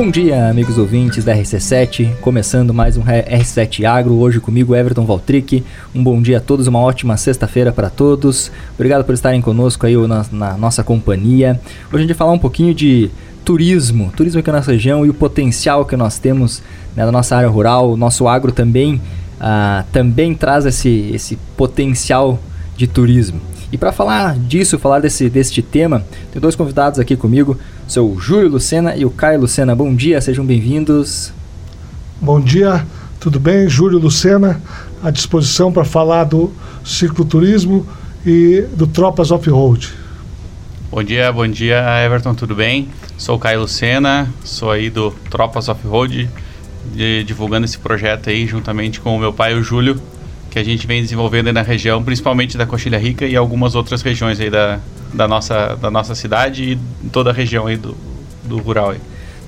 Bom dia, amigos ouvintes da RC7, começando mais um R7 Agro, hoje comigo Everton Valtric. Um bom dia a todos, uma ótima sexta-feira para todos. Obrigado por estarem conosco aí na, na, nossa companhia. Hoje a gente vai falar um pouquinho de turismo, turismo aqui na nossa região e o potencial que nós temos né, na nossa área rural. O nosso agro também, uh, também traz esse, esse potencial de turismo. E para falar disso, falar desse, deste tema, tem dois convidados aqui comigo, sou o Júlio Lucena e o Caio Lucena. Bom dia, sejam bem-vindos. Bom dia, tudo bem? Júlio Lucena, à disposição para falar do cicloturismo e do Tropas Off-Road. Bom dia, bom dia, Everton, tudo bem? Sou o Caio Lucena, sou aí do Tropas Off-Road, divulgando esse projeto aí juntamente com o meu pai, o Júlio, que a gente vem desenvolvendo na região, principalmente da Coxilha Rica e algumas outras regiões aí da, da, nossa, da nossa cidade e toda a região aí do, do rural aí.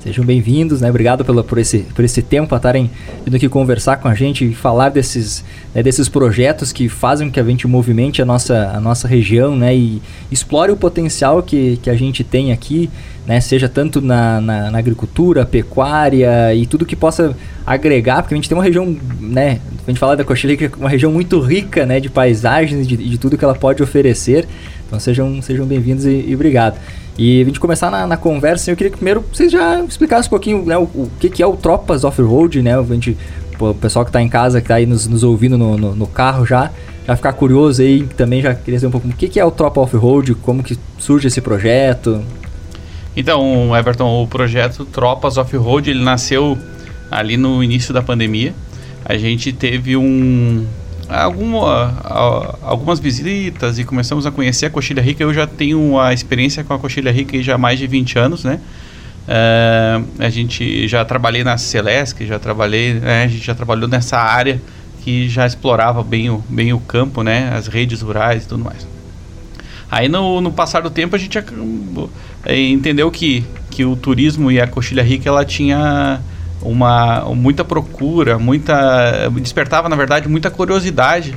Sejam bem-vindos, né? Obrigado pelo, por, esse, por esse tempo a estarem vindo aqui conversar com a gente e falar desses, né, desses projetos que fazem com que a gente movimente a nossa, a nossa região, né? E explore o potencial que, que a gente tem aqui, né? Seja tanto na, na, na agricultura, pecuária e tudo que possa agregar, porque a gente tem uma região, né? A gente fala da Coxilha, que é uma região muito rica, né? De paisagens, de, de tudo que ela pode oferecer. Então sejam, sejam bem-vindos e, e obrigado. E a gente começar na, na, conversa, eu queria que primeiro vocês já explicassem um pouquinho né, o, o que, que é o Tropas Off-Road, né? A gente, o pessoal que está em casa, que está aí nos, nos ouvindo no, no, no, carro já, já ficar curioso aí, também já queria saber um pouco o que, que é o Tropa Off-Road, como que surge esse projeto. Então, Everton, o projeto Tropas Off-Road, ele nasceu ali no início da pandemia. A gente teve um, alguma, algumas visitas e começamos a conhecer a Coxilha Rica. Eu já tenho a experiência com a Coxilha Rica já há mais de 20 anos, né? Uh, a gente já trabalhei na Celesc, já trabalhei, né? a gente já trabalhou nessa área que já explorava bem o, bem o campo, né? As redes rurais e tudo mais. Aí no, no passar do tempo a gente entendeu que, que o turismo e a Coxilha Rica ela tinha uma muita procura, muita despertava na verdade muita curiosidade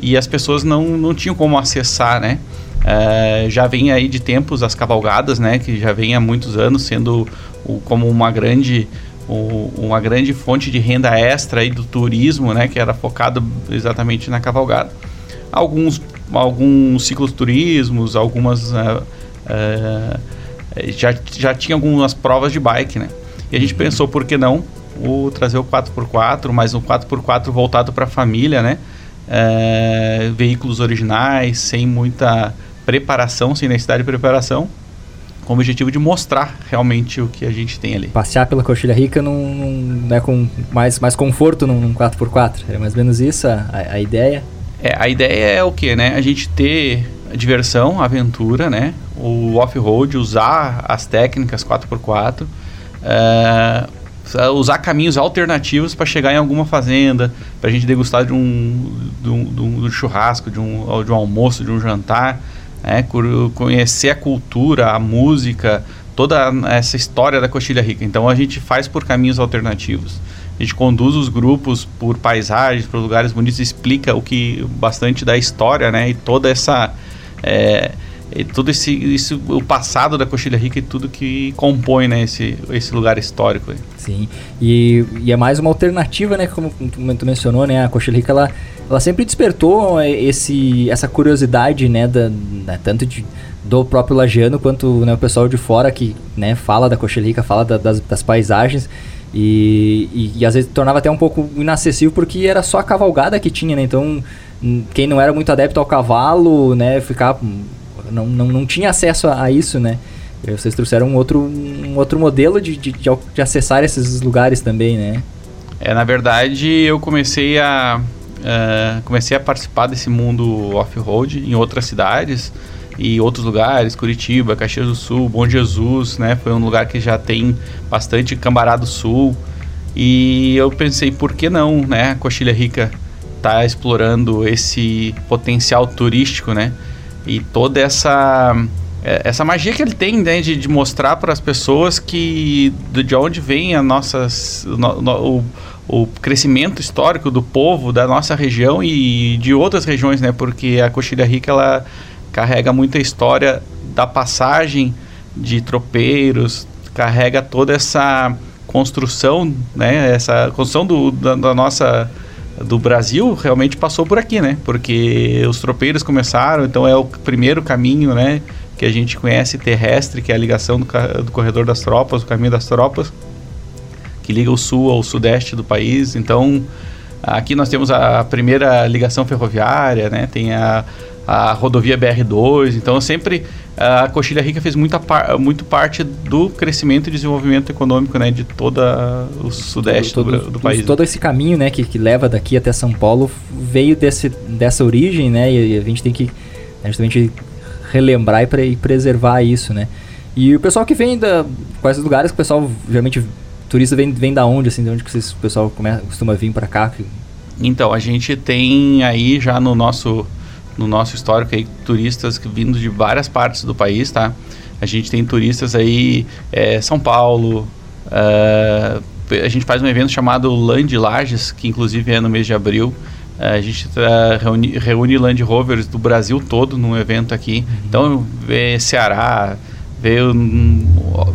e as pessoas não, não tinham como acessar, né? É, já vem aí de tempos as cavalgadas, né? Que já vem há muitos anos sendo o, como uma grande o, uma grande fonte de renda extra aí do turismo, né? Que era focado exatamente na cavalgada. Alguns alguns cicloturismos, algumas uh, uh, já já tinha algumas provas de bike, né? E a gente pensou, por que não o trazer o 4x4, mas um 4x4 voltado para a família, né? É, veículos originais, sem muita preparação, sem necessidade de preparação, com o objetivo de mostrar realmente o que a gente tem ali. Passear pela Coxilha Rica num, num, né, com mais, mais conforto num, num 4x4, é mais ou menos isso a, a ideia? É, a ideia é o que, né? A gente ter diversão, aventura, né? O off-road, usar as técnicas 4x4, é, usar caminhos alternativos para chegar em alguma fazenda, para a gente degustar de um, de um, de um churrasco, de um, de um almoço, de um jantar, né? conhecer a cultura, a música, toda essa história da Coxilha Rica. Então a gente faz por caminhos alternativos. A gente conduz os grupos por paisagens, por lugares bonitos, explica o que bastante da história, né? E toda essa é, e esse, isso, o passado da Coxilha Rica e tudo que compõe né, esse, esse lugar histórico. Aí. Sim, e, e é mais uma alternativa, né, como tu, mencionou, né, a Coxilha Rica, ela, ela sempre despertou esse, essa curiosidade, né, da, né, tanto de, do próprio lagiano quanto né, o pessoal de fora que né, fala da Coxilha Rica, fala da, das, das paisagens, e, e, e, às vezes tornava até um pouco inacessível porque era só a cavalgada que tinha, né? Então, quem não era muito adepto ao cavalo, né, ficava não, não, não tinha acesso a, a isso, né? E vocês trouxeram um outro, um outro modelo de, de, de, acessar esses lugares também, né? É, na verdade, eu comecei a, uh, comecei a participar desse mundo off-road em outras cidades e outros lugares, Curitiba, Caxias do Sul, Bom Jesus, né? Foi um lugar que já tem bastante Cambará do Sul. E eu pensei, por que não, né? A Coxilha Rica tá explorando esse potencial turístico, né? E toda essa é, essa magia que ele tem né, de, de mostrar para as pessoas que de onde vem a nossas no, no, o, o crescimento histórico do povo da nossa região e de outras regiões, né? Porque a Coxilha Rica ela carrega muita história da passagem de tropeiros, carrega toda essa construção, né, essa construção do, da, da nossa do Brasil realmente passou por aqui, né? Porque os tropeiros começaram, então é o primeiro caminho, né? Que a gente conhece terrestre, que é a ligação do, do corredor das tropas, o caminho das tropas, que liga o sul ao sudeste do país. Então, aqui nós temos a primeira ligação ferroviária, né? Tem a, a rodovia BR-2. Então, sempre a Coxilha Rica fez muita par, muito parte do crescimento e desenvolvimento econômico né, de todo o sudeste todo, todo, do, do, país. Todo esse caminho né, que, que leva daqui até São Paulo veio desse, dessa origem, né? E a gente tem que justamente relembrar e, pre, e preservar isso, né? E o pessoal que vem da quais lugares que o pessoal geralmente turista vem, vem da onde assim, de onde que vocês, o pessoal começa, costuma vir para cá? Então, a gente tem aí já no nosso no nosso histórico aí turistas vindo de várias partes do país, tá? A gente tem turistas aí é, São Paulo, uh, a gente faz um evento chamado Land Lages, que inclusive é no mês de abril. Uh, a gente reúne, reúne Land Rovers do Brasil todo num evento aqui. Uhum. Então, vê Ceará, um,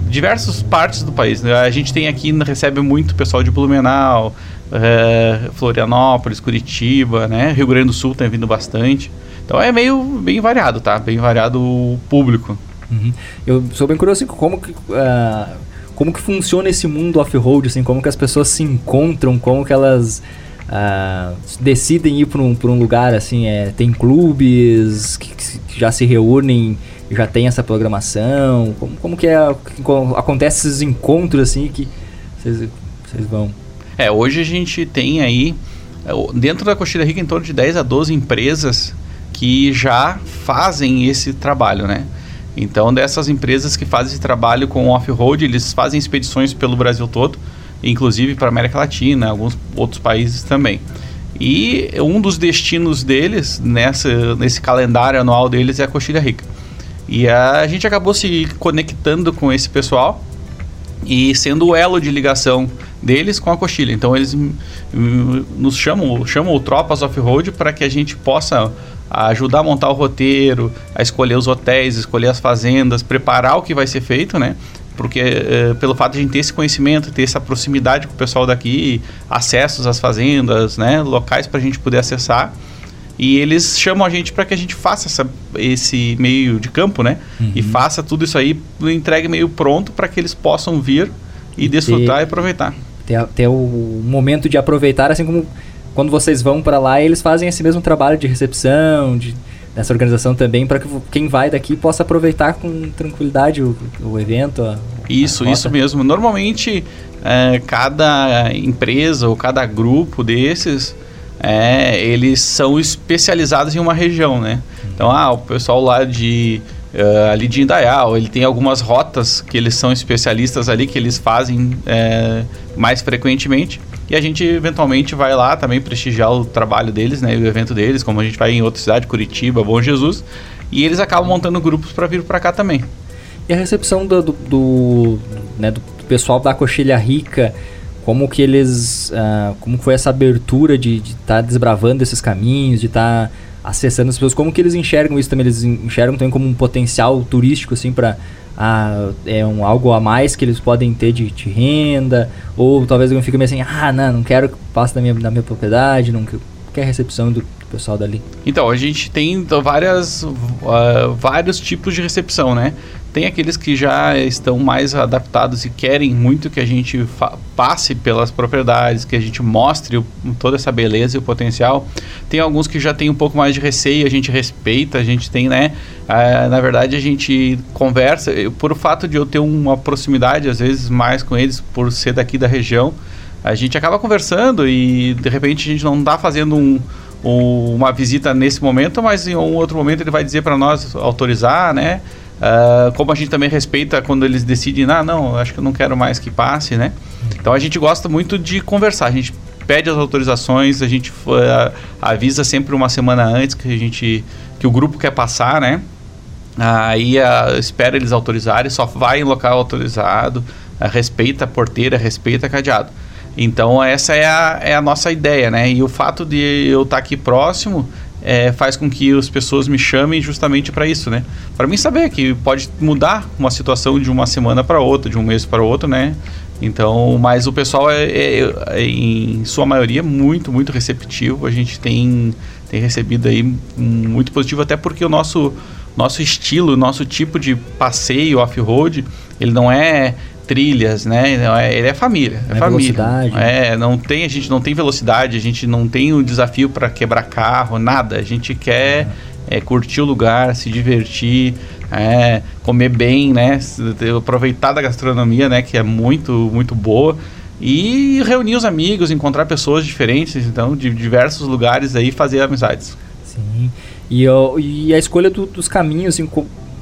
diversas partes do país. Né? A gente tem aqui, recebe muito pessoal de Blumenau, uh, Florianópolis, Curitiba, né? Rio Grande do Sul tem vindo bastante. Então é meio bem variado, tá? Bem variado o público. Uhum. Eu sou bem curioso assim, como que uh, como que funciona esse mundo off-road, assim, como que as pessoas se encontram, como que elas uh, decidem ir para um, um lugar, assim, é, tem clubes que, que, já se reúnem, já tem essa programação, como, como que é, como acontece esses encontros, assim, que vocês vão? É, hoje a gente tem aí, dentro da Coxilha Rica, em torno de 10 a 12 empresas que já fazem esse trabalho, né? Então, dessas empresas que fazem esse trabalho com off-road, eles fazem expedições pelo Brasil todo, inclusive para América Latina, alguns outros países também. E um dos destinos deles, nessa, nesse calendário anual deles, é a Coxilha Rica. E a gente acabou se conectando com esse pessoal e sendo o elo de ligação deles com a Coxilha. Então, eles nos chamam, chamam o Tropas Off-Road para que a gente possa a ajudar a montar o roteiro, a escolher os hotéis, escolher as fazendas, preparar o que vai ser feito, né? Porque é, pelo fato de a gente ter esse conhecimento, ter essa proximidade com o pessoal daqui, acessos às fazendas, né? Locais para a gente poder acessar. E eles chamam a gente para que a gente faça essa, esse meio de campo, né? Uhum. E faça tudo isso aí, entregue meio pronto para que eles possam vir e, e desfrutar ter, e aproveitar. Ter, ter o momento de aproveitar, assim como quando vocês vão para lá, eles fazem esse mesmo trabalho de recepção, de, dessa organização também, para que quem vai daqui possa aproveitar com tranquilidade o, o evento. A, isso, a isso mesmo. Normalmente, é, cada empresa ou cada grupo desses, é, eles são especializados em uma região, né? Então, ah, o pessoal lá de Uh, ali de Indaial, ele tem algumas rotas que eles são especialistas ali, que eles fazem é, mais frequentemente. E a gente eventualmente vai lá também prestigiar o trabalho deles, né? O evento deles, como a gente vai em outra cidade, Curitiba, Bom Jesus. E eles acabam montando grupos para vir para cá também. E a recepção do, do, do, né, do pessoal da Coxilha Rica, como que eles. Uh, como foi essa abertura de estar tá desbravando esses caminhos, de estar. Tá acessando as pessoas, como que eles enxergam isso também? Eles enxergam também como um potencial turístico, assim, para ah, é um algo a mais que eles podem ter de, de renda, ou talvez alguém fique meio assim, ah, não, não quero que passe na minha, na minha propriedade, não quer recepção do pessoal dali. Então, a gente tem várias, uh, vários tipos de recepção, né? Tem aqueles que já estão mais adaptados e querem muito que a gente passe pelas propriedades, que a gente mostre o, toda essa beleza e o potencial. Tem alguns que já têm um pouco mais de receio, a gente respeita, a gente tem, né? Ah, na verdade, a gente conversa. Eu, por o fato de eu ter uma proximidade, às vezes, mais com eles, por ser daqui da região, a gente acaba conversando e de repente a gente não está fazendo um, uma visita nesse momento, mas em um outro momento ele vai dizer para nós autorizar, né? Uh, como a gente também respeita quando eles decidem, ah, não, acho que eu não quero mais que passe, né? Então a gente gosta muito de conversar, a gente pede as autorizações, a gente uh, avisa sempre uma semana antes que a gente que o grupo quer passar, né? Aí uh, espera eles autorizarem, só vai em local autorizado, respeita a porteira, respeita cadeado. Então essa é a, é a nossa ideia, né? E o fato de eu estar aqui próximo é, faz com que as pessoas me chamem justamente para isso, né? Para mim saber que pode mudar uma situação de uma semana para outra, de um mês para outro, né? Então, mas o pessoal é, é, é, em sua maioria muito, muito receptivo. A gente tem, tem recebido aí muito positivo, até porque o nosso nosso estilo, nosso tipo de passeio off-road, ele não é trilhas, né? É, ele é família, é, é família. Velocidade. É, não tem, a gente não tem velocidade, a gente não tem o um desafio para quebrar carro, nada. A gente quer é, curtir o lugar, se divertir, é, comer bem, né? Aproveitar da gastronomia, né? Que é muito, muito boa. E reunir os amigos, encontrar pessoas diferentes, então, de diversos lugares aí, fazer amizades. Sim. E, e a escolha do, dos caminhos, assim,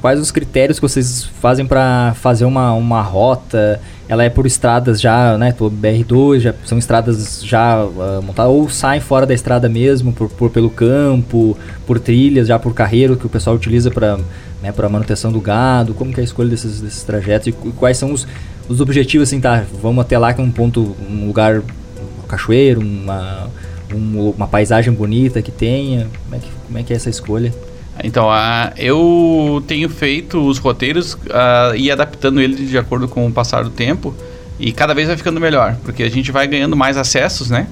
quais os critérios que vocês fazem para fazer uma, uma rota? Ela é por estradas já, né? Por BR2, já, são estradas já uh, montadas, ou saem fora da estrada mesmo, por, por, pelo campo, por trilhas, já por carreiro que o pessoal utiliza para né, para manutenção do gado? Como que é a escolha desses, desses trajetos e quais são os, os objetivos assim, tá? Vamos até lá que é um ponto, um lugar, um cachoeiro, uma, um, uma paisagem bonita que tenha. Como é que, como é, que é essa escolha? Então, uh, eu tenho feito os roteiros uh, e adaptando eles de acordo com o passar do tempo e cada vez vai ficando melhor, porque a gente vai ganhando mais acessos, né?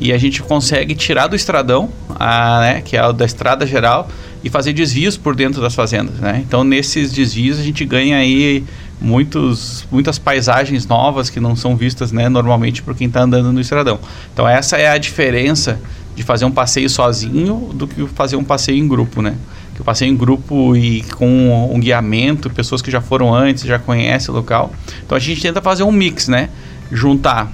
E a gente consegue tirar do estradão, né, que é o da estrada geral, e fazer desvios por dentro das fazendas, né? Então nesses desvios a gente ganha aí muitos, muitas paisagens novas que não são vistas, né, normalmente por quem está andando no estradão. Então essa é a diferença de fazer um passeio sozinho do que fazer um passeio em grupo, né? Que o passeio em grupo e com um guiamento, pessoas que já foram antes, já conhecem o local. Então a gente tenta fazer um mix, né? Juntar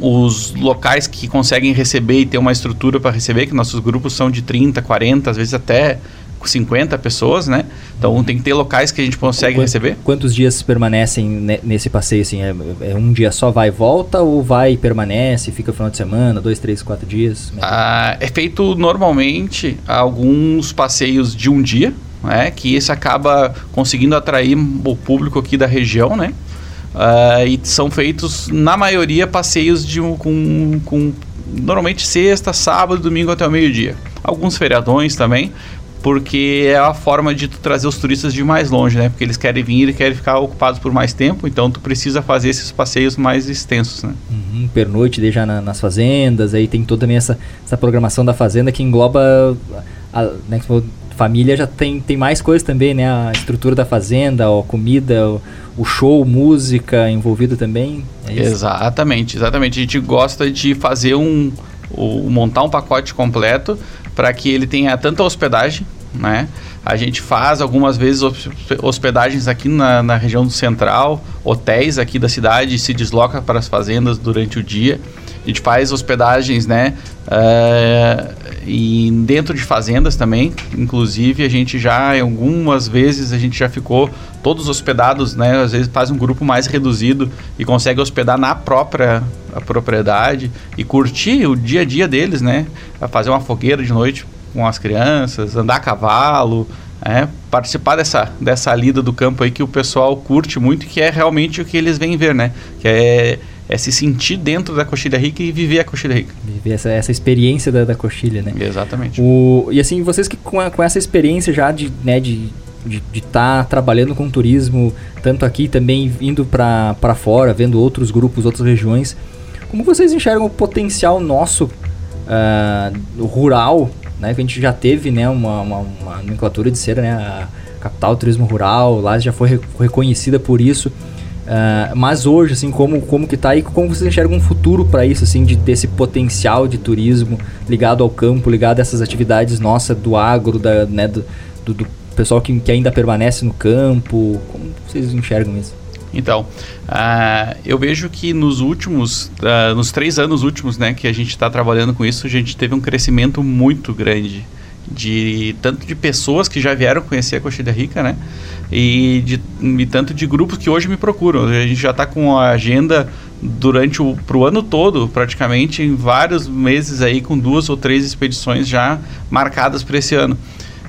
os locais que conseguem receber e ter uma estrutura para receber, que nossos grupos são de 30, 40, às vezes até 50 pessoas, né? Então tem que ter locais que a gente consegue receber. Quantos dias permanecem nesse passeio? Assim, é, é, um dia só vai e volta ou vai e permanece, fica o final de semana, dois, três, quatro dias? É, ah, é feito normalmente alguns passeios de um dia, né? Que esse acaba conseguindo atrair o público aqui da região, né? Uh, e são feitos, na maioria, passeios de um, com, com normalmente sexta, sábado, domingo até o meio-dia. Alguns feriadões também, porque é a forma de tu trazer os turistas de mais longe, né? Porque eles querem vir e querem ficar ocupados por mais tempo, então tu precisa fazer esses passeios mais extensos, né? Uhum, pernoite, deixar na, nas fazendas, aí tem toda também essa, essa programação da fazenda que engloba a, né, família já tem, tem mais coisas também, né? A estrutura da fazenda, a comida, o, o show, música envolvido também. É exatamente, exatamente. A gente gosta de fazer um, um montar um pacote completo para que ele tenha tanta hospedagem, né? A gente faz algumas vezes hospedagens aqui na, na região do central, hotéis aqui da cidade, se desloca para as fazendas durante o dia. A gente faz hospedagens, né? Uh, e dentro de fazendas também. Inclusive, a gente já, algumas vezes, a gente já ficou todos hospedados, né? Às vezes faz um grupo mais reduzido e consegue hospedar na própria propriedade e curtir o dia a dia deles, né? Fazer uma fogueira de noite com as crianças, andar a cavalo, é, participar dessa, dessa lida do campo aí que o pessoal curte muito, que é realmente o que eles vêm ver, né? Que é é se sentir dentro da coxilha rica e viver a coxilha rica. Viver essa, essa experiência da, da coxilha, né? Exatamente. O, e assim, vocês que com, a, com essa experiência já de né, de de estar tá trabalhando com turismo, tanto aqui também indo para fora, vendo outros grupos, outras regiões, como vocês enxergam o potencial nosso uh, rural, né? Que a gente já teve né, uma, uma, uma nomenclatura de ser né, a capital do turismo rural, lá já foi reconhecida por isso. Uh, mas hoje, assim, como, como que tá e como você enxerga um futuro para isso, assim, de desse potencial de turismo ligado ao campo, ligado a essas atividades nossas do agro, da, né, do, do, do pessoal que, que ainda permanece no campo? Como vocês enxergam isso? Então, uh, eu vejo que nos últimos, uh, nos três anos últimos, né, que a gente está trabalhando com isso, a gente teve um crescimento muito grande de tanto de pessoas que já vieram conhecer a Coxilha Rica, né? E, de, e tanto de grupos que hoje me procuram. A gente já está com a agenda durante o pro ano todo, praticamente em vários meses aí com duas ou três expedições já marcadas para esse ano.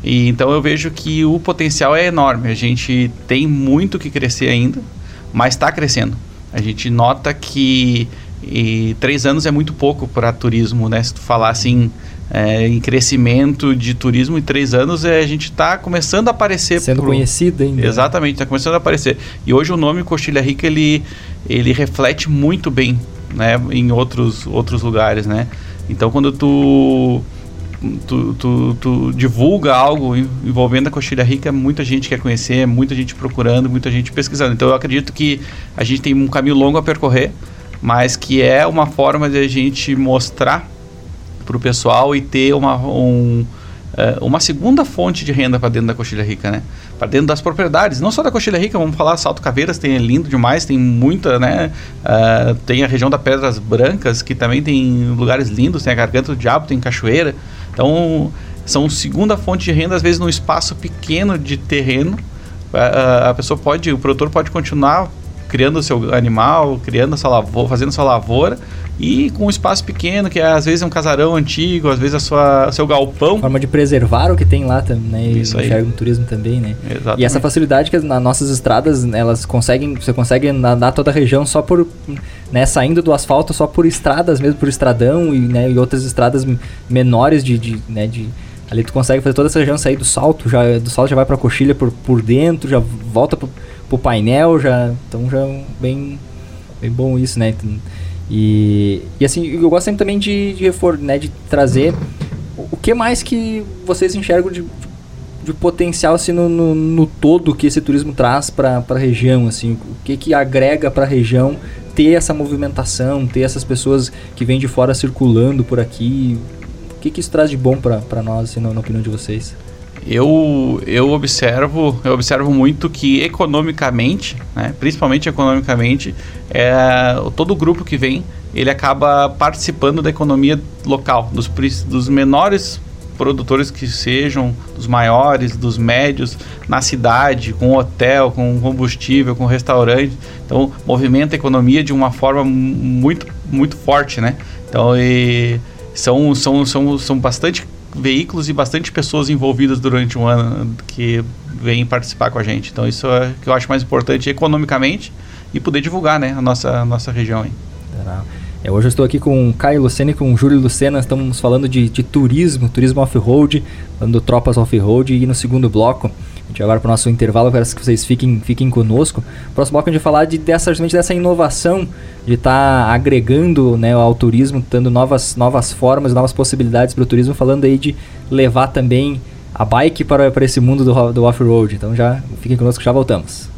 E então eu vejo que o potencial é enorme. A gente tem muito que crescer ainda, mas está crescendo. A gente nota que E três anos é muito pouco para turismo, né? Se tu falar assim, é, em crescimento de turismo em três anos, é, a gente está começando a aparecer. Sendo pro... conhecido ainda. Né? Exatamente, está começando a aparecer. E hoje o nome Coxilha Rica, ele, ele reflete muito bem né, em outros, outros lugares, né? Então, quando tu, tu, tu, tu divulga algo envolvendo a Coxilha Rica, muita gente quer conhecer, muita gente procurando, muita gente pesquisando. Então, eu acredito que a gente tem um caminho longo a percorrer, mas que é uma forma de a gente mostrar para o pessoal e ter uma, um, uh, uma segunda fonte de renda para dentro da Coxilha Rica, né? Para dentro das propriedades, não só da Coxilha Rica, vamos falar Salto Caveiras, tem é lindo demais, tem muita, né? Uh, tem a região da Pedras Brancas, que também tem lugares lindos, tem a Garganta do Diabo, tem cachoeira. Então, são segunda fonte de renda, às vezes num espaço pequeno de terreno. Uh, a pessoa pode, o produtor pode continuar criando o seu animal, criando a sua lavoura, fazendo a sua lavoura e com um espaço pequeno, que é, às vezes é um casarão antigo, às vezes é sua seu galpão. Forma de preservar o que tem lá também, né? E Isso enxerga no turismo também, né? Exatamente. E essa facilidade que nas nossas estradas, elas conseguem, você consegue andar toda a região só por, né, saindo do asfalto só por estradas mesmo, por estradão e, né, e outras estradas menores de, de, né, de ali tu consegue fazer toda essa região sair do salto, já do salto já vai para a coxilha por, por dentro, já volta pro, pro painel, já, então já é bem bem bom isso, né? E, e assim, eu gosto sempre também de, de, refor, né, de trazer o que mais que vocês enxergam de, de potencial assim, no, no, no, todo que esse turismo traz para a região, assim, o que que agrega para a região ter essa movimentação, ter essas pessoas que vêm de fora circulando por aqui, o que que isso traz de bom para nós, assim, na, na opinião de vocês? Eu, eu observo eu observo muito que economicamente, né, principalmente economicamente, é, todo grupo que vem ele acaba participando da economia local, dos, dos menores produtores que sejam, dos maiores, dos médios, na cidade, com hotel, com combustível, com restaurante. Então, movimenta a economia de uma forma muito, muito forte, né? Então, e são, são, são, são bastante veículos e bastante pessoas envolvidas durante um ano que vêm participar com a gente. Então isso é o que eu acho mais importante economicamente e poder divulgar né, a nossa, a nossa região. Aí. É, hoje eu estou aqui com o Caio Lucena e com o Júlio Lucena, estamos falando de, de turismo, turismo off-road, falando tropas off-road e no segundo bloco a gente agora para o nosso intervalo, quero que vocês fiquem, fiquem conosco. próximo bloco a gente vai falar de, dessa, dessa inovação, de estar tá agregando né, ao turismo, dando novas, novas formas, novas possibilidades para o turismo, falando aí de levar também a bike para, para esse mundo do, do off-road. Então já fiquem conosco, já voltamos.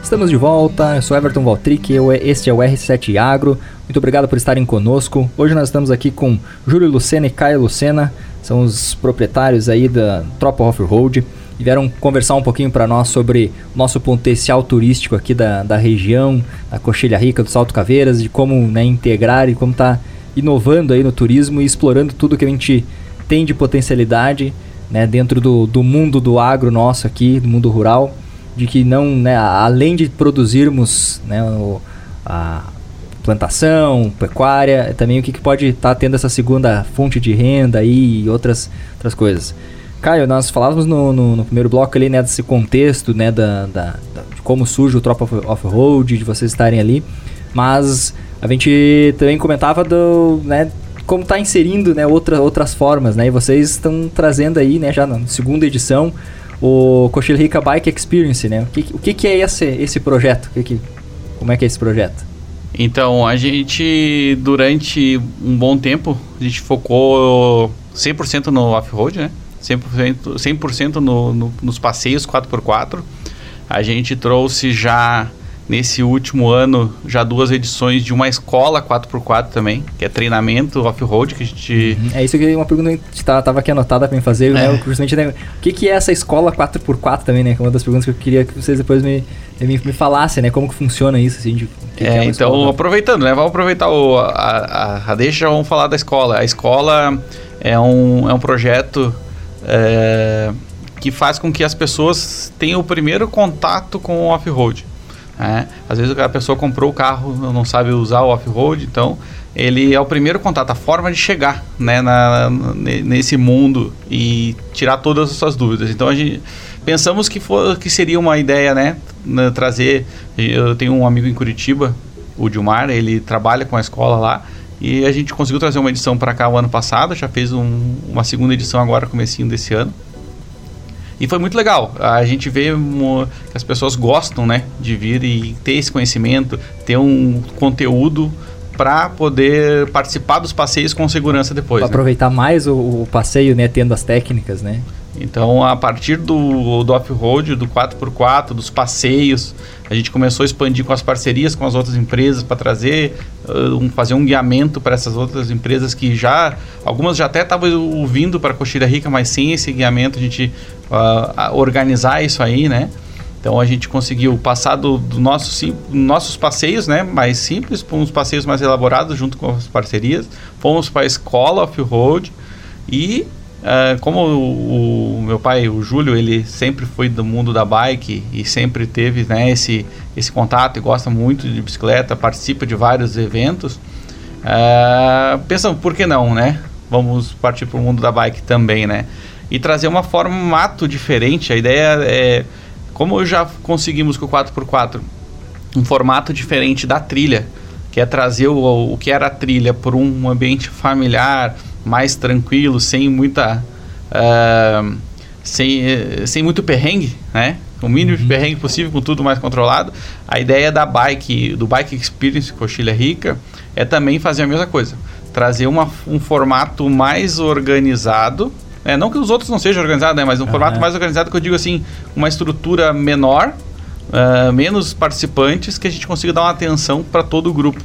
Estamos de volta, eu sou Everton Valtric, eu, este é o R7 Agro. Muito obrigado por estarem conosco. Hoje nós estamos aqui com Júlio Lucena e Caio Lucena, são os proprietários aí da Tropa Off-Road e vieram conversar um pouquinho para nós sobre nosso potencial turístico aqui da, da região, da Coxilha Rica, do Salto Caveiras, de como né, integrar e como está inovando aí no turismo e explorando tudo que a gente tem de potencialidade né, dentro do, do mundo do agro nosso aqui, do mundo rural, de que não, né, além de produzirmos né, o, a plantação, pecuária, também o que, que pode estar tá tendo essa segunda fonte de renda aí e outras, outras coisas. Caio, nós falávamos no, no, no, primeiro bloco ali, né, desse contexto, né, da, da, da de como surge o Tropa Off-Road, de vocês estarem ali, mas a gente também comentava do, né, como está inserindo, né, outra, outras formas, né, e vocês estão trazendo aí, né, já na segunda edição, o Cochil Rica Bike Experience, né, o que, o que é esse, esse projeto, o que que, como é que é esse projeto? Então, a gente, durante um bom tempo, a gente focou 100% no off-road, né? 100%, 100 no, no, nos passeios 4x4. A gente trouxe já nesse último ano já duas edições de uma escola 4x4 também, que é treinamento off-road que a gente... Uhum. É isso que uma pergunta que estava aqui anotada para fazer, né? é. né? Justamente, né? O que, que é essa escola 4x4 também, né? Que é uma das perguntas que eu queria que vocês depois me, me, me falassem, né? Como que funciona isso, assim, de, que é, que é então, escola? aproveitando, né? Vamos aproveitar o, a, a, a deixa, vamos falar da escola. A escola é um, é um projeto é, que faz com que as pessoas tenham o primeiro contato com o off-road. Né? Às vezes a pessoa comprou o carro, não sabe usar o off-road, então ele é o primeiro contato, a forma de chegar né, na, nesse mundo e tirar todas as suas dúvidas. Então a gente pensamos que, for, que seria uma ideia, né, trazer. Eu tenho um amigo em Curitiba o Dilmar, ele trabalha com a escola lá. E a gente conseguiu trazer uma edição para cá o ano passado, já fez um, uma segunda edição agora, comecinho desse ano. E foi muito legal. A gente vê que as pessoas gostam, né, de vir e ter esse conhecimento, ter um conteúdo para poder participar dos passeios com segurança depois. Né? aproveitar mais o, o, passeio, né, tendo as técnicas, né? Então, a partir do, do off-road, do 4x4, dos passeios, a gente começou a expandir com as parcerias com as outras empresas para trazer, um, fazer um guiamento para essas outras empresas que já, algumas já até estavam vindo para Coxilha Rica, mas sem esse guiamento a gente uh, organizar isso aí, né? Então a gente conseguiu passar do, do nosso, nossos passeios, né, mais simples, para uns passeios mais elaborados junto com as parcerias. Fomos para a escola off-road e Uh, como o, o, meu pai, o Júlio, ele sempre foi do mundo da bike e sempre teve né, esse, esse contato e gosta muito de bicicleta, participa de vários eventos, uh, pensam, por que não, né? Vamos partir para o mundo da bike também, né? E trazer uma formato diferente. A ideia é, como já conseguimos com o 4x4, um formato diferente da trilha, que é trazer o, o que era a trilha por um ambiente familiar, mais tranquilo, sem muita. Uh, sem, sem muito perrengue, né? O mínimo uhum. de perrengue possível, com tudo mais controlado. A ideia da bike, do Bike Experience Coxilha Rica, é também fazer a mesma coisa. Trazer uma, um formato mais organizado. É, não que os outros não sejam organizados, né? Mas um uhum. formato mais organizado que eu digo assim, uma estrutura menor, uh, menos participantes, que a gente consiga dar uma atenção para todo o grupo.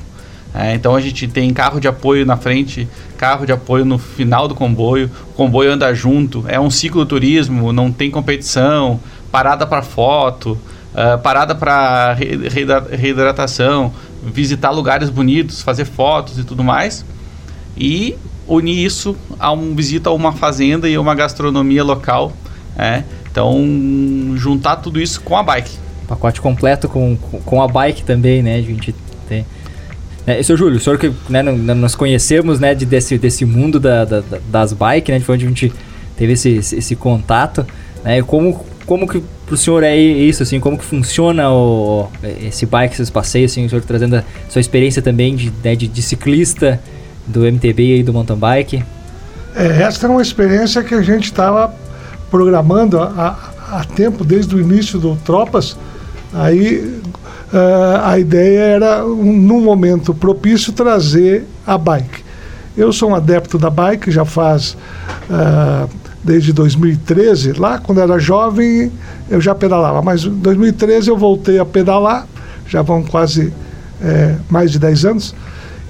É, então a gente tem carro de apoio na frente, carro de apoio no final do comboio, o comboio anda junto, é um cicloturismo, não tem competição, parada para foto, uh, parada para reidratação, visitar lugares bonitos, fazer fotos e tudo mais. E unir isso a um visita a uma fazenda e uma gastronomia local. É, então juntar tudo isso com a bike. Pacote completo com, com a bike também, né? A gente tem é, seu Júlio, o senhor que né, nós conhecemos né, de, desse, desse mundo da, da, das bikes, né, de onde a gente teve esse, esse contato, né, como, como que pro senhor é isso, assim, como que funciona o, esse bike, esses passeios, assim, o senhor trazendo a sua experiência também de, né, de, de ciclista do MTB e do mountain bike? É, essa é uma experiência que a gente estava programando há, há tempo, desde o início do Tropas, aí uh, a ideia era, um, num momento propício, trazer a bike. Eu sou um adepto da bike, já faz uh, desde 2013. Lá, quando era jovem, eu já pedalava, mas em 2013 eu voltei a pedalar, já vão quase é, mais de 10 anos.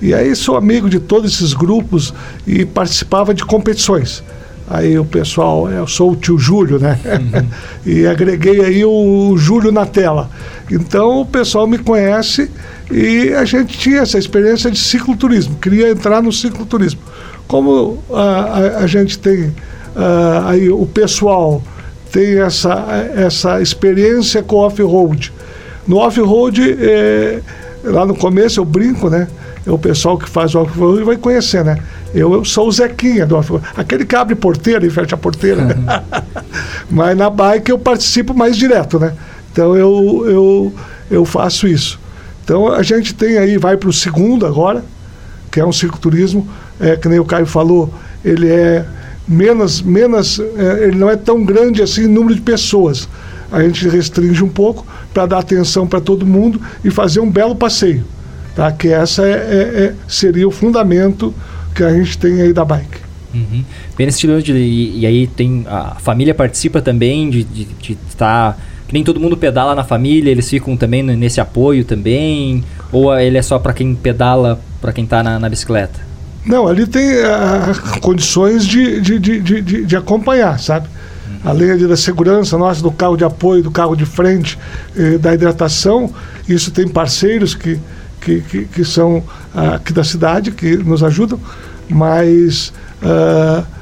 E aí sou amigo de todos esses grupos e participava de competições. Aí o pessoal, eu sou o tio Júlio, né? Uhum. e agreguei aí o Júlio na tela. Então o pessoal me conhece e a gente tinha essa experiência de cicloturismo, queria entrar no cicloturismo. Como a, a, a gente tem a, aí o pessoal tem essa, essa experiência com off-road. No off-road, é, lá no começo eu brinco, né? É o pessoal que faz o off-road vai conhecer, né? Eu, eu sou o Zequinha do. Aquele que abre porteira e fecha a porteira. Uhum. Mas na bike eu participo mais direto, né? Então eu, eu, eu faço isso. Então a gente tem aí, vai para o segundo agora, que é um cicloturismo, é, que nem o Caio falou, ele é menos, menos é, ele não é tão grande assim em número de pessoas. A gente restringe um pouco para dar atenção para todo mundo e fazer um belo passeio. Tá? Que essa é, é, é, seria o fundamento que a gente tem aí da bike. Uhum. Bem nesse estilo de, e, e, aí tem a família participa também de estar tá que nem todo mundo pedala na família, eles ficam também nesse apoio também? Ou ele é só para quem pedala, para quem está na, na, bicicleta? Não, ali tem uh, condições de, de, de, de, de acompanhar, sabe? Uhum. Além da segurança nossa, do carro de apoio, do carro de frente, eh, da hidratação, isso tem parceiros que, que, que, que são uh, aqui da cidade, que nos ajudam, mas... Uh,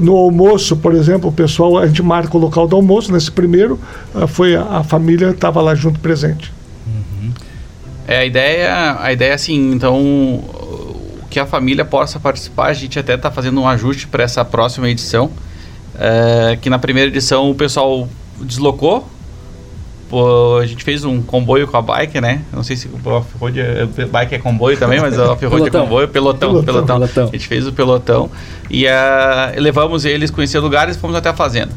no almoço, por exemplo, o pessoal, a gente marca o local do almoço, nesse primeiro, uh, foi a, a família estava lá junto presente. Uhum. É, a ideia, a ideia assim, então, que a família possa participar, a gente até está fazendo um ajuste para essa próxima edição, é, que na primeira edição o pessoal deslocou a gente fez um comboio com a bike, né? Não sei se o off-road é, bike é comboio também, mas o off-road é comboio, pelotão, pelotão, pelotão, pelotão. A gente fez o pelotão e uh, levamos eles conhecer lugares e fomos até a fazenda.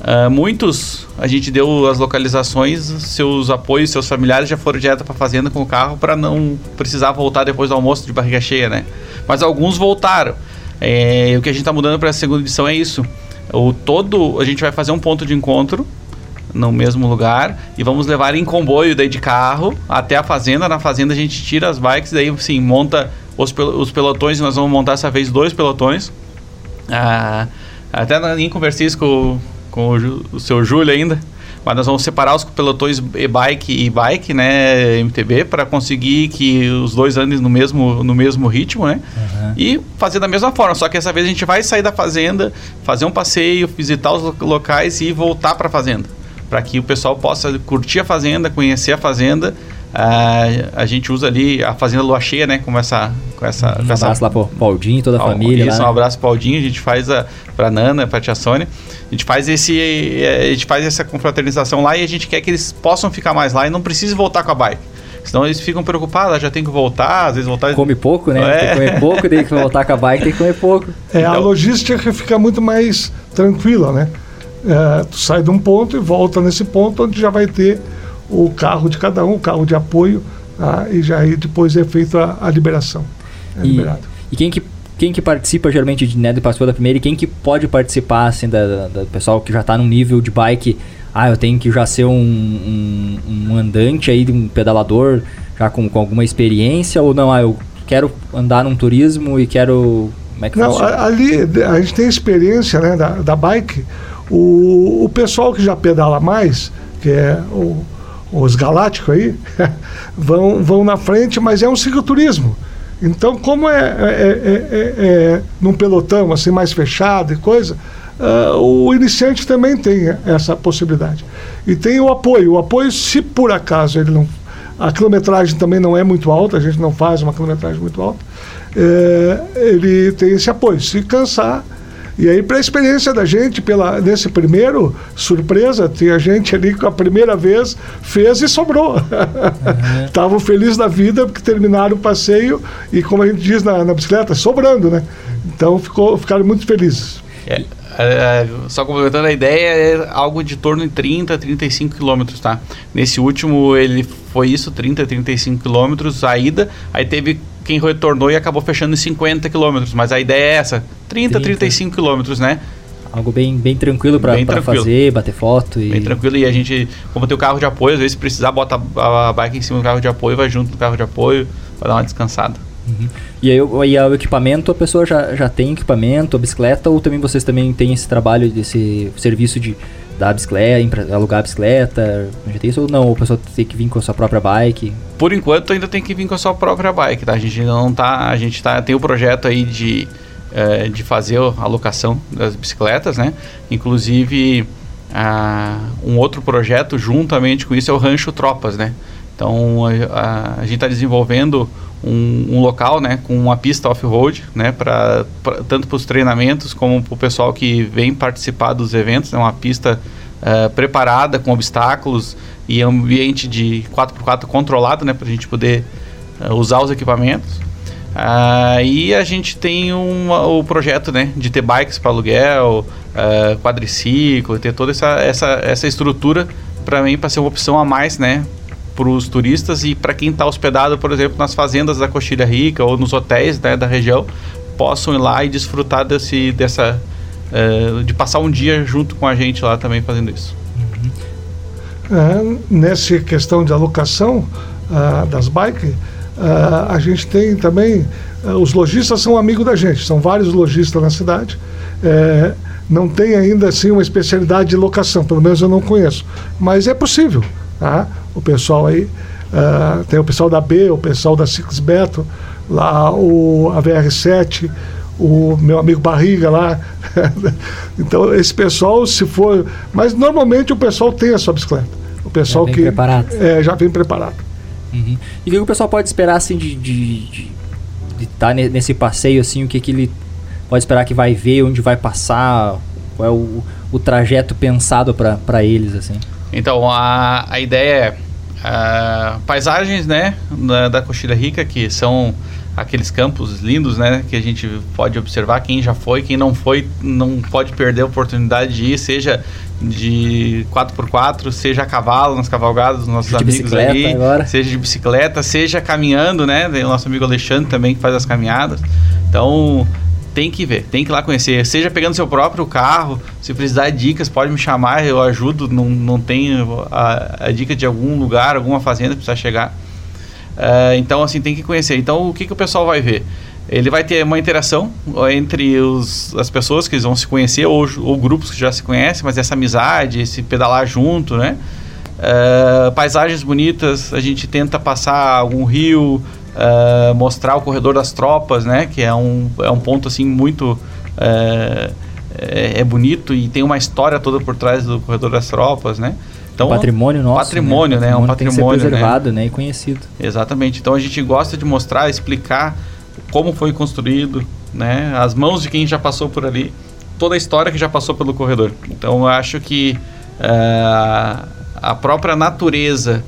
Uh, muitos, a gente deu as localizações, seus apoios, seus familiares já foram direto para a fazenda com o carro para não precisar voltar depois do almoço de barriga cheia, né? Mas alguns voltaram. É, o que a gente está mudando para a segunda edição é isso. O todo, a gente vai fazer um ponto de encontro no mesmo lugar e vamos levar em comboio daí de carro até a fazenda. Na fazenda a gente tira as bikes, daí sim monta os, pel os pelotões. Nós vamos montar essa vez dois pelotões. Ah, até nem conversei isso com, com o, o seu Júlio ainda. Mas nós vamos separar os pelotões e-bike e bike, né, MTB, para conseguir que os dois andem no mesmo, no mesmo ritmo, né? Uhum. E fazer da mesma forma, só que essa vez a gente vai sair da fazenda, fazer um passeio, visitar os locais e voltar para a fazenda, para que o pessoal possa curtir a fazenda, conhecer a fazenda Uh, a gente usa ali a Fazenda Lua Cheia, né? Com essa. Com essa um abraço essa... lá pro Paudinho e toda a família. Isso, lá, um abraço pro Paudinho. A gente faz a, pra Nana, pra Tia Sônia. A gente faz esse. A gente faz essa confraternização lá e a gente quer que eles possam ficar mais lá e não precise voltar com a bike. Senão eles ficam preocupados, já tem que voltar, às vezes voltar. Come pouco, né? É. Tem que comer pouco, tem que voltar com a bike, tem que comer pouco. É, então... a logística fica muito mais tranquila, né? É, tu sai de um ponto e volta nesse ponto onde já vai ter o carro de cada um, o carro de apoio, tá? e já aí depois é feita a, liberação. É e, liberado. e quem que quem que participa geralmente de né, participou da primeira e quem que pode participar assim da, da, do pessoal que já está no nível de bike ah eu tenho que já ser um, um, um andante aí um pedalador já com, com alguma experiência ou não ah eu quero andar num turismo e quero como é que não funciona? ali a gente tem experiência né da, da bike o, o pessoal que já pedala mais que é o os galácticos aí, vão, vão na frente, mas é um cicloturismo. Então, como é, é, é, é, num pelotão assim mais fechado e coisa, uh, o iniciante também tem essa possibilidade. E tem o apoio. O apoio, se por acaso ele não. A quilometragem também não é muito alta, a gente não faz uma quilometragem muito alta. ele tem esse apoio. Se cansar, e aí, para a experiência da gente, pela, nesse primeiro, surpresa, tinha gente ali que a primeira vez fez e sobrou. Estavam uhum. felizes da vida porque terminaram o passeio e, como a gente diz na, na bicicleta, sobrando, né? Então ficou, ficaram muito felizes. É, é, só complementando a ideia, é algo de torno de 30, 35 quilômetros, tá? Nesse último, ele foi isso, 30, 35 quilômetros a ida, aí teve quem retornou e acabou fechando em 50 quilômetros, mas a ideia é essa, 30, 30. 35 quilômetros, né? Algo bem, bem tranquilo para fazer, bater foto. E... Bem tranquilo. E a gente, como tem o carro de apoio, às vezes se precisar, bota a bike em cima do carro de apoio, vai junto no carro de apoio, para dar uma descansada. Uhum. E aí e o equipamento, a pessoa já, já tem equipamento, a bicicleta, ou também vocês também têm esse trabalho, desse serviço de dar bicicleta, alugar a bicicleta? Já tem isso ou não? Ou a pessoa tem que vir com a sua própria bike? Por enquanto ainda tem que vir com a sua própria bike, tá? A gente ainda não tá. A gente tá, tem o projeto aí de, é, de fazer a locação das bicicletas, né? Inclusive. Uh, um outro projeto juntamente com isso é o Rancho Tropas, né? Então a, a, a gente está desenvolvendo um, um, local, né, com uma pista off-road, né, para tanto para os treinamentos como para o pessoal que vem participar dos eventos, é né, uma pista uh, preparada com obstáculos e ambiente de 4x4 controlado, né, para a gente poder uh, usar os equipamentos. Uh, e a gente tem um, o projeto né, de ter bikes para aluguel, uh, quadriciclo, ter toda essa, essa, essa estrutura para mim para ser uma opção a mais né, para os turistas e para quem está hospedado, por exemplo, nas fazendas da Coxilha Rica ou nos hotéis né, da região, possam ir lá e desfrutar desse, dessa, uh, de passar um dia junto com a gente lá também fazendo isso. Uhum. É, nessa questão de alocação uh, das bikes, uh, a gente tem também, os lojistas são amigos da gente, são vários lojistas na cidade. É, não tem ainda assim uma especialidade de locação, pelo menos eu não conheço, mas é possível. Tá? O pessoal aí, uh, tem o pessoal da B, o pessoal da Six Beto, lá o, a VR7, o meu amigo Barriga lá. então, esse pessoal, se for. Mas normalmente o pessoal tem a sua bicicleta. O pessoal já vem que. Preparado. É, já vem preparado. Uhum. E o que o pessoal pode esperar assim de estar de, de, de tá nesse passeio assim, o que, que ele pode esperar que vai ver, onde vai passar, qual é o, o trajeto pensado para eles assim? Então, a, a ideia é paisagens, né, da, da Coxilha Rica, que são aqueles campos lindos, né, que a gente pode observar. Quem já foi, quem não foi, não pode perder a oportunidade de ir, seja de 4x4, seja a cavalo nas cavalgadas dos nossos de amigos aí, agora. seja de bicicleta, seja caminhando, né, tem o nosso amigo Alexandre também que faz as caminhadas. Então, tem que ver, tem que ir lá conhecer. Seja pegando seu próprio carro, se precisar de dicas, pode me chamar, eu ajudo. Não, não tenho a, a dica de algum lugar, alguma fazenda que precisa chegar. Uh, então, assim, tem que conhecer. Então, o que, que o pessoal vai ver? Ele vai ter uma interação entre os, as pessoas que vão se conhecer, ou, ou grupos que já se conhecem, mas essa amizade, esse pedalar junto, né? Uh, paisagens bonitas, a gente tenta passar algum rio, uh, mostrar o corredor das tropas, né? Que é um, é um ponto assim muito uh, é, é, bonito e tem uma história toda por trás do corredor das tropas, né? Então, patrimônio nosso. Patrimônio, né? patrimônio um patrimônio tem que ser preservado, né? né? E conhecido. Exatamente. Então a gente gosta de mostrar, explicar como foi construído, né? As mãos de quem já passou por ali, toda a história que já passou pelo corredor. Então eu acho que uh, a própria natureza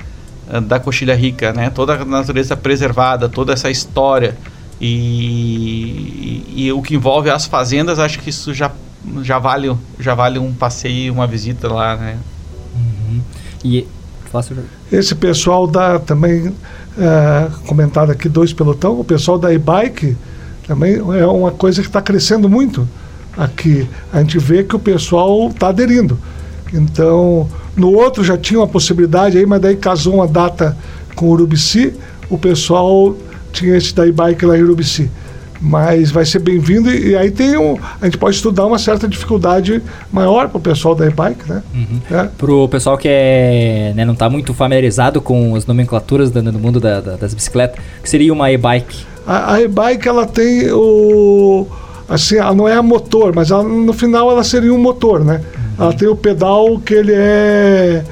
da Coxilha Rica, né? Toda a natureza preservada, toda essa história e, e, e, o que envolve as fazendas, acho que isso já, já vale já vale um passeio, uma visita lá, né? Uhum. E esse pessoal da também é, comentado aqui dois pelotão, o pessoal da e-bike também é uma coisa que está crescendo muito aqui. A gente vê que o pessoal está aderindo. Então no outro já tinha uma possibilidade aí, mas daí casou uma data com Urubici, o pessoal tinha esse da bike lá em Urubici. Mas vai ser bem-vindo e, e, aí tem um. A gente pode estudar uma certa dificuldade maior para o pessoal da e-bike, né? Uhum. É. Para o pessoal que é, né, não está muito familiarizado com as nomenclaturas do, do mundo da, da, das bicicletas, o que seria uma e-bike? A, a e-bike ela tem o. Assim, ela não é a motor, mas ela, no final ela seria um motor, né? Ela tem o pedal que ele é.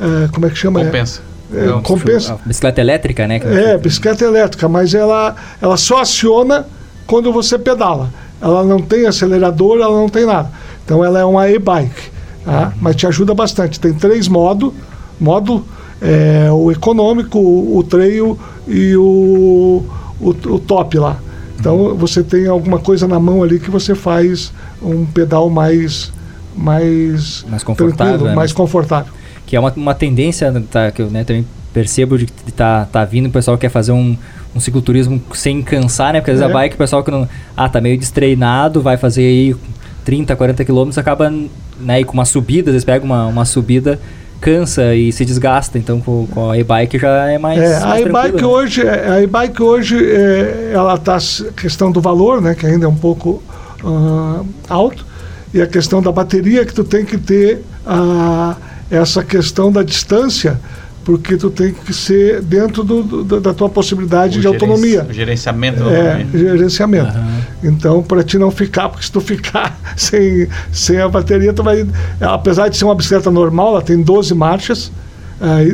é como é que chama? Compensa. É, é, compensa. bicicleta elétrica, né? É, bicicleta elétrica, mas ela, ela só aciona quando você pedala. Ela não tem acelerador, ela não tem nada. Então ela é uma e-bike. Tá? Uhum. Mas te ajuda bastante. Tem três modos. Modo é, o econômico, o, o trail e o, o, o top lá. Então uhum. você tem alguma coisa na mão ali que você faz um pedal mais mais, mais confortável, né? mais confortável. Que é uma, uma tendência tá, que eu né, também percebo de que tá, tá vindo, o pessoal quer fazer um, um cicloturismo sem cansar, né? Porque às vezes é. a bike, o pessoal que não. Ah, tá meio destreinado, vai fazer aí 30, 40 quilômetros, acaba né, com uma subida, às vezes pega uma, uma subida, cansa e se desgasta. Então com, com a e-bike já é mais. É, mais a e-bike né? hoje, é, a e-bike hoje é, ela tá questão do valor, né? Que ainda é um pouco uh, alto e a questão da bateria que tu tem que ter a, essa questão da distância porque tu tem que ser dentro do, do, da tua possibilidade o de autonomia. O gerenciamento é, gerenciamento. Uhum. Então, para te não ficar, porque se tu ficar sem, sem a bateria, tu vai. Apesar de ser uma bicicleta normal, ela tem 12 marchas,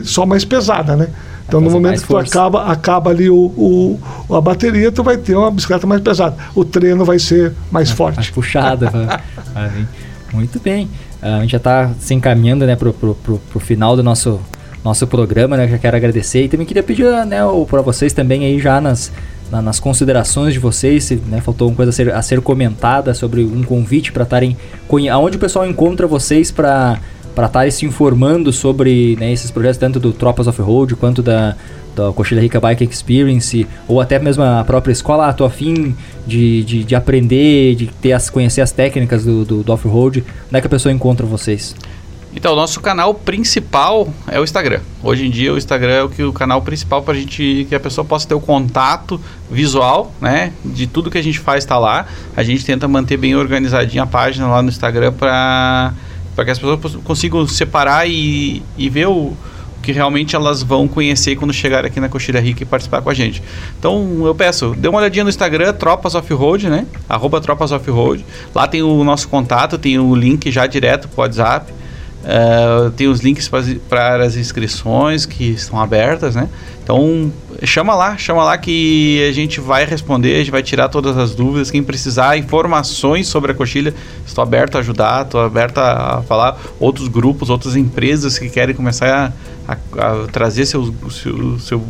só mais pesada, né? Então, no momento que tu acaba, acaba ali o, o, a bateria, tu vai ter uma bicicleta mais pesada. O treino vai ser mais é, forte. Mais puxada. Muito bem. Uh, a gente já está se encaminhando né, para o final do nosso, nosso programa, né? Já quero agradecer. E também queria pedir né, para vocês também aí já nas, na, nas considerações de vocês, se né, faltou uma coisa a ser, a ser comentada sobre um convite para estarem... Aonde o pessoal encontra vocês para para estar se informando sobre né, esses projetos, tanto do Tropas Off-Road quanto da, da Rica Bike Experience, ou até mesmo a própria escola, ah, tô afim de, de, de aprender, de ter as, conhecer as técnicas do, do, do off-road, onde é que a pessoa encontra vocês? Então, o nosso canal principal é o Instagram. Hoje em dia, o Instagram é o, que, o canal principal para a gente que a pessoa possa ter o contato visual, né? De tudo que a gente faz está lá. A gente tenta manter bem organizadinha a página lá no Instagram para para que as pessoas consigam separar e, e ver o, que realmente elas vão conhecer quando chegar aqui na Coxilha Rica e participar com a gente. Então eu peço, dê uma olhadinha no Instagram, Tropas Off-Road, né? Arroba Tropas Off-Road. Lá tem o nosso contato, tem o link já direto pro WhatsApp. Uh, tem os links para as inscrições que estão abertas, né? Então chama lá, chama lá que a gente vai responder, a gente vai tirar todas as dúvidas. Quem precisar informações sobre a coxilha, estou aberto a ajudar, estou aberto a, falar. Outros grupos, outras empresas que querem começar a, a, a trazer seu, seu, seu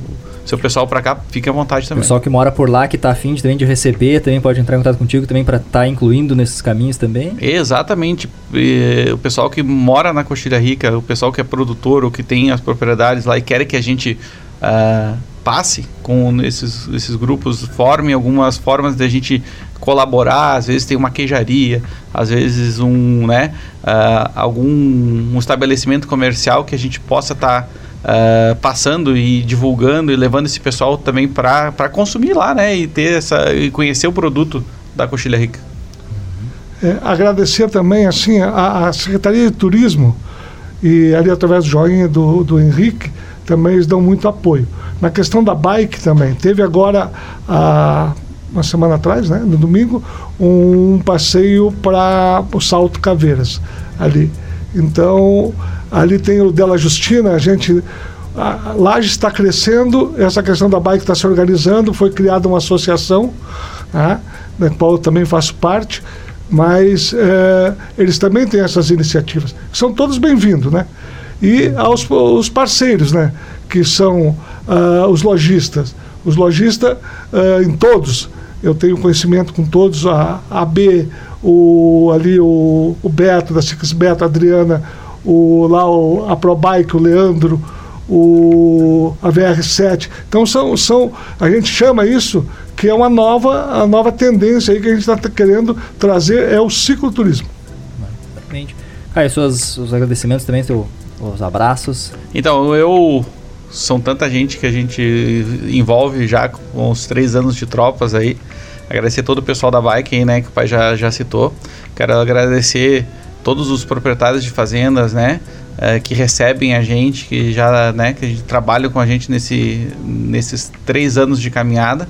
seu pessoal para cá, fique à vontade também. Pessoal que mora por lá, que está afim de, também de receber, também pode entrar em contato contigo também para estar tá incluindo nesses caminhos também? Exatamente. E, o pessoal que mora na Coxilha Rica, o pessoal que é produtor ou que tem as propriedades lá e quer que a gente uh, passe com esses, esses grupos, forme algumas formas de a gente colaborar, às vezes tem uma queijaria, às vezes um, né, uh, algum um estabelecimento comercial que a gente possa estar tá uh, passando e divulgando e levando esse pessoal também para consumir lá, né? E ter essa e conhecer o produto da Coxilha Rica. É, agradecer também assim a, a, Secretaria de Turismo e ali através do joinha do, do Henrique também eles dão muito apoio. Na questão da bike também, teve agora a uma semana atrás, né, no domingo, um passeio para o Salto Caveiras ali. Então, ali tem o Dela Justina, a gente. A Laje está crescendo, essa questão da bike está se organizando, foi criada uma associação, né, da qual eu também faço parte, mas é, eles também têm essas iniciativas. São todos bem-vindos, né? E aos os parceiros, né? Que são uh, os lojistas. Os lojistas, uh, em todos, eu tenho conhecimento com todos, a AB, o, ali o, o Beto, da Ciclis Beto, a Adriana, o, lá o, a ProBike, o Leandro, o, a VR7. Então são, são, a gente chama isso que é uma nova, a nova tendência aí que a gente está querendo trazer é o cicloturismo. Exatamente. Caio, suas, os agradecimentos também, seu, os abraços. Então, eu são tanta gente que a gente envolve já com os três anos de tropas aí. Agradecer todo o pessoal da Bike, né, que o pai já, já citou. Quero agradecer todos os proprietários de fazendas, né, é, que recebem a gente, que já, né, que trabalham com a gente nesse, nesses três anos de caminhada.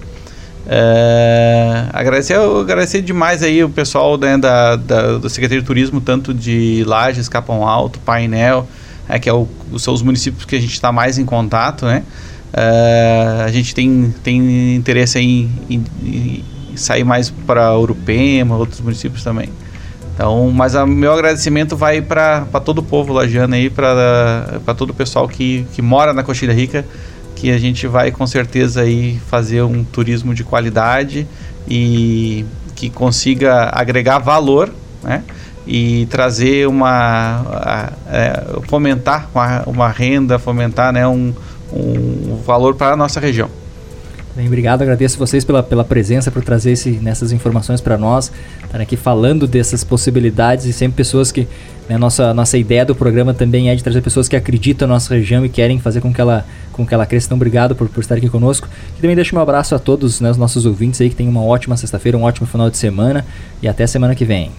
É, agradecer, agradecer demais aí o pessoal né, da, da, da Secretaria de Turismo, tanto de Lages, Capão Alto, Painel, é, que é o, são os municípios que a gente está mais em contato, né? É, a gente tem, tem interesse em, em sair mais para Urupema, outros municípios também. Então, mas o meu agradecimento vai para todo o povo lagiano aí, para todo o pessoal que, que mora na Coxilha Rica, que a gente vai com certeza aí fazer um turismo de qualidade e que consiga agregar valor, né? E trazer uma, é, fomentar uma, uma, renda, fomentar né, um, um valor para a nossa região. Bem, obrigado, agradeço vocês pela, pela presença, por trazer esse, nessas informações para nós, estar aqui falando dessas possibilidades e sempre pessoas que. Né, nossa, nossa ideia do programa também é de trazer pessoas que acreditam na nossa região e querem fazer com que ela, com que ela cresça. Então, obrigado por, por estar aqui conosco. E também deixo um abraço a todos né, os nossos ouvintes aí, que tenham uma ótima sexta-feira, um ótimo final de semana e até semana que vem.